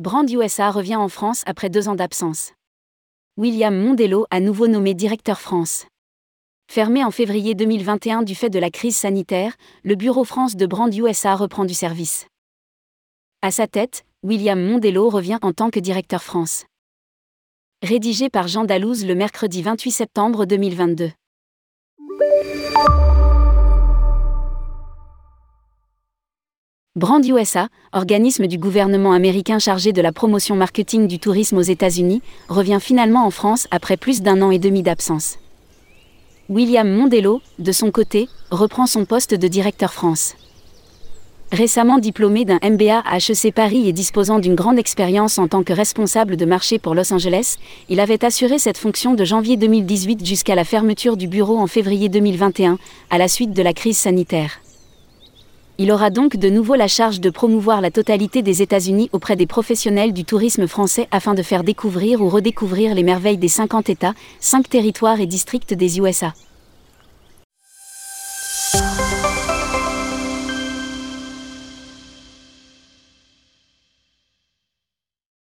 Brand USA revient en France après deux ans d'absence. William Mondello à nouveau nommé directeur France. Fermé en février 2021 du fait de la crise sanitaire, le bureau France de Brand USA reprend du service. À sa tête, William Mondello revient en tant que directeur France. Rédigé par Jean Dalouse le mercredi 28 septembre 2022. Brand USA, organisme du gouvernement américain chargé de la promotion marketing du tourisme aux États-Unis, revient finalement en France après plus d'un an et demi d'absence. William Mondello, de son côté, reprend son poste de directeur France. Récemment diplômé d'un MBA à HEC Paris et disposant d'une grande expérience en tant que responsable de marché pour Los Angeles, il avait assuré cette fonction de janvier 2018 jusqu'à la fermeture du bureau en février 2021, à la suite de la crise sanitaire. Il aura donc de nouveau la charge de promouvoir la totalité des États-Unis auprès des professionnels du tourisme français afin de faire découvrir ou redécouvrir les merveilles des 50 États, 5 territoires et districts des USA.